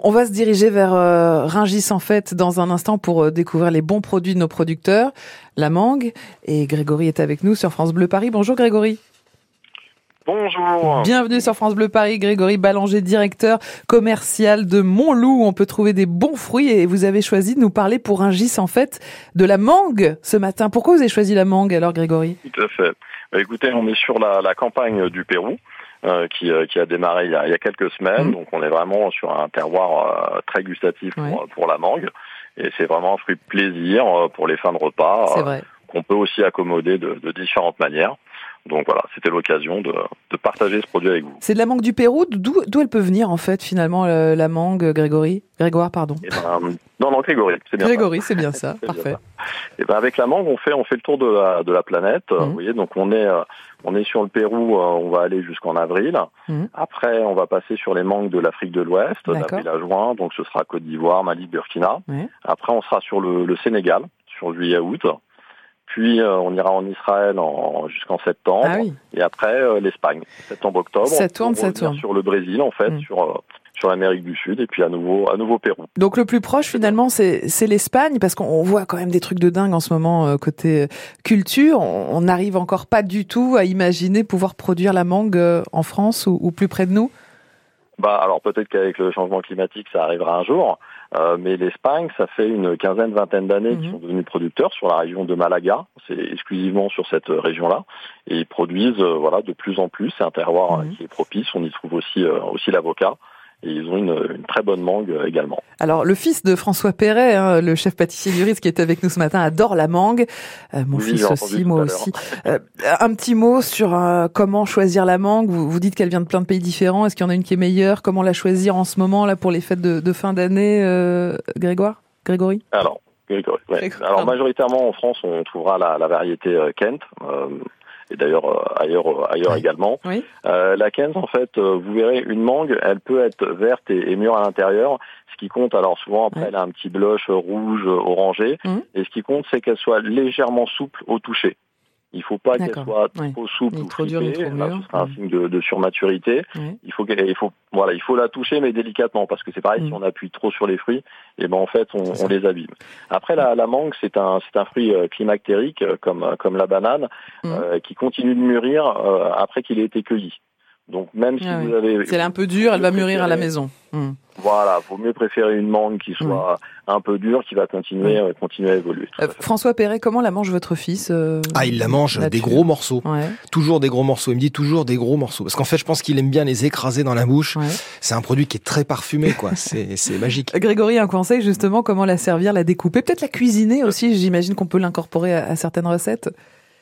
On va se diriger vers euh, Ringis en fait dans un instant pour euh, découvrir les bons produits de nos producteurs, la mangue. Et Grégory est avec nous sur France Bleu Paris. Bonjour Grégory. Bonjour. Bienvenue sur France Bleu Paris, Grégory Ballanger, directeur commercial de Montloup. On peut trouver des bons fruits et vous avez choisi de nous parler pour Ringis en fait de la mangue ce matin. Pourquoi vous avez choisi la mangue alors Grégory? Tout à fait. Bah, écoutez, on est sur la, la campagne du Pérou. Euh, qui, euh, qui, a démarré il y a, il y a quelques semaines. Mmh. Donc on est vraiment sur un terroir euh, très gustatif pour, la mangue. Et c'est vraiment un fruit de plaisir pour les fins de repas qu'on peut aussi accommoder de, de différentes manières. Donc voilà, c'était l'occasion de, de, partager ce produit avec vous. C'est de la mangue du Pérou. D'où elle peut venir en fait finalement la mangue, Grégory? Grégoire, pardon. Eh ben, non, non, Grégory, c'est bien Grégory, ça. c'est bien ça, parfait. Et ben avec la mangue, on fait on fait le tour de la, de la planète. Mmh. Vous voyez, donc on est on est sur le Pérou, on va aller jusqu'en avril. Mmh. Après, on va passer sur les mangues de l'Afrique de l'Ouest, d'avril à juin. Donc ce sera Côte d'Ivoire, Mali, Burkina. Mmh. Après, on sera sur le, le Sénégal, sur juillet-août. Puis euh, on ira en Israël en, jusqu'en septembre. Ah oui. Et après euh, l'Espagne, septembre-octobre. Ça tourne, ça tourne. Sur le Brésil, en fait, mmh. sur euh, sur l'Amérique du Sud et puis à nouveau à nouveau Pérou. Donc le plus proche finalement c'est c'est l'Espagne parce qu'on voit quand même des trucs de dingue en ce moment euh, côté culture. On n'arrive encore pas du tout à imaginer pouvoir produire la mangue euh, en France ou, ou plus près de nous. Bah alors peut-être qu'avec le changement climatique ça arrivera un jour, euh, mais l'Espagne ça fait une quinzaine vingtaine d'années mmh. qu'ils sont devenus producteurs sur la région de Malaga, c'est exclusivement sur cette région-là et ils produisent euh, voilà de plus en plus. C'est un terroir mmh. qui est propice. On y trouve aussi euh, aussi l'avocat et ils ont une, une, très bonne mangue également. Alors le fils de François Perret, hein, le chef pâtissier du risque qui est avec nous ce matin, adore la mangue. Euh, mon oui, fils aussi, moi aussi. Euh, un petit mot sur euh, comment choisir la mangue. Vous, vous dites qu'elle vient de plein de pays différents. Est-ce qu'il y en a une qui est meilleure? Comment la choisir en ce moment là pour les fêtes de, de fin d'année, euh, Grégoire? Grégory? Alors. Grégory, ouais. Alors majoritairement en France, on trouvera la, la variété Kent et d'ailleurs euh, ailleurs euh, ailleurs oui. également. Oui. Euh, la Kenz, en fait, vous verrez une mangue, elle peut être verte et, et mûre à l'intérieur. Ce qui compte, alors souvent après, oui. elle a un petit blush rouge orangé. Mmh. Et ce qui compte, c'est qu'elle soit légèrement souple au toucher. Il faut pas qu'elle soit oui. trop souple ou trop dur, ni trop Là, ce sera un signe de, de surmaturité. Oui. Il faut il faut voilà, il faut la toucher mais délicatement parce que c'est pareil si on appuie trop sur les fruits, et eh ben en fait on, on les abîme. Après la, la mangue c'est un c'est un fruit euh, climactérique euh, comme comme la banane mmh. euh, qui continue de mûrir euh, après qu'il ait été cueilli. Donc même si ah vous avez si elle est un peu dure, elle va mûrir à la maison. Mmh. Voilà, vaut mieux préférer une mangue qui soit mmh. un peu dure, qui va continuer, mmh. continuer à évoluer. Euh, François Perret, comment la mange votre fils euh, Ah, il la mange des gros morceaux. Ouais. Toujours des gros morceaux. Il me dit toujours des gros morceaux. Parce qu'en fait, je pense qu'il aime bien les écraser dans la bouche. Ouais. C'est un produit qui est très parfumé, quoi. C'est magique. Grégory, un conseil justement, comment la servir, la découper, peut-être la cuisiner aussi. J'imagine qu'on peut l'incorporer à, à certaines recettes.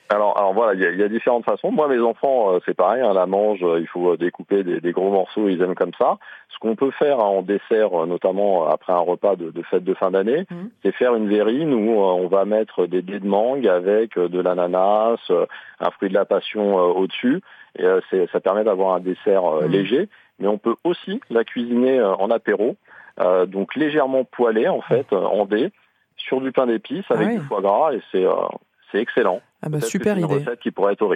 Alors, alors voilà, il y, a, il y, a, différentes façons. Moi, mes enfants, euh, c'est pareil, hein, la mange, euh, il faut découper des, des, gros morceaux, ils aiment comme ça. Ce qu'on peut faire hein, en dessert, euh, notamment après un repas de, de fête de fin d'année, mmh. c'est faire une verrine où on va mettre des dés de mangue avec de l'ananas, un fruit de la passion au-dessus. Et ça permet d'avoir un dessert mmh. léger. Mais on peut aussi la cuisiner en apéro, donc légèrement poêlée en fait, en dés, sur du pain d'épices avec ah oui. du foie gras, et c'est c'est excellent. Ah bah super idée. Une recette qui pourrait être horrible.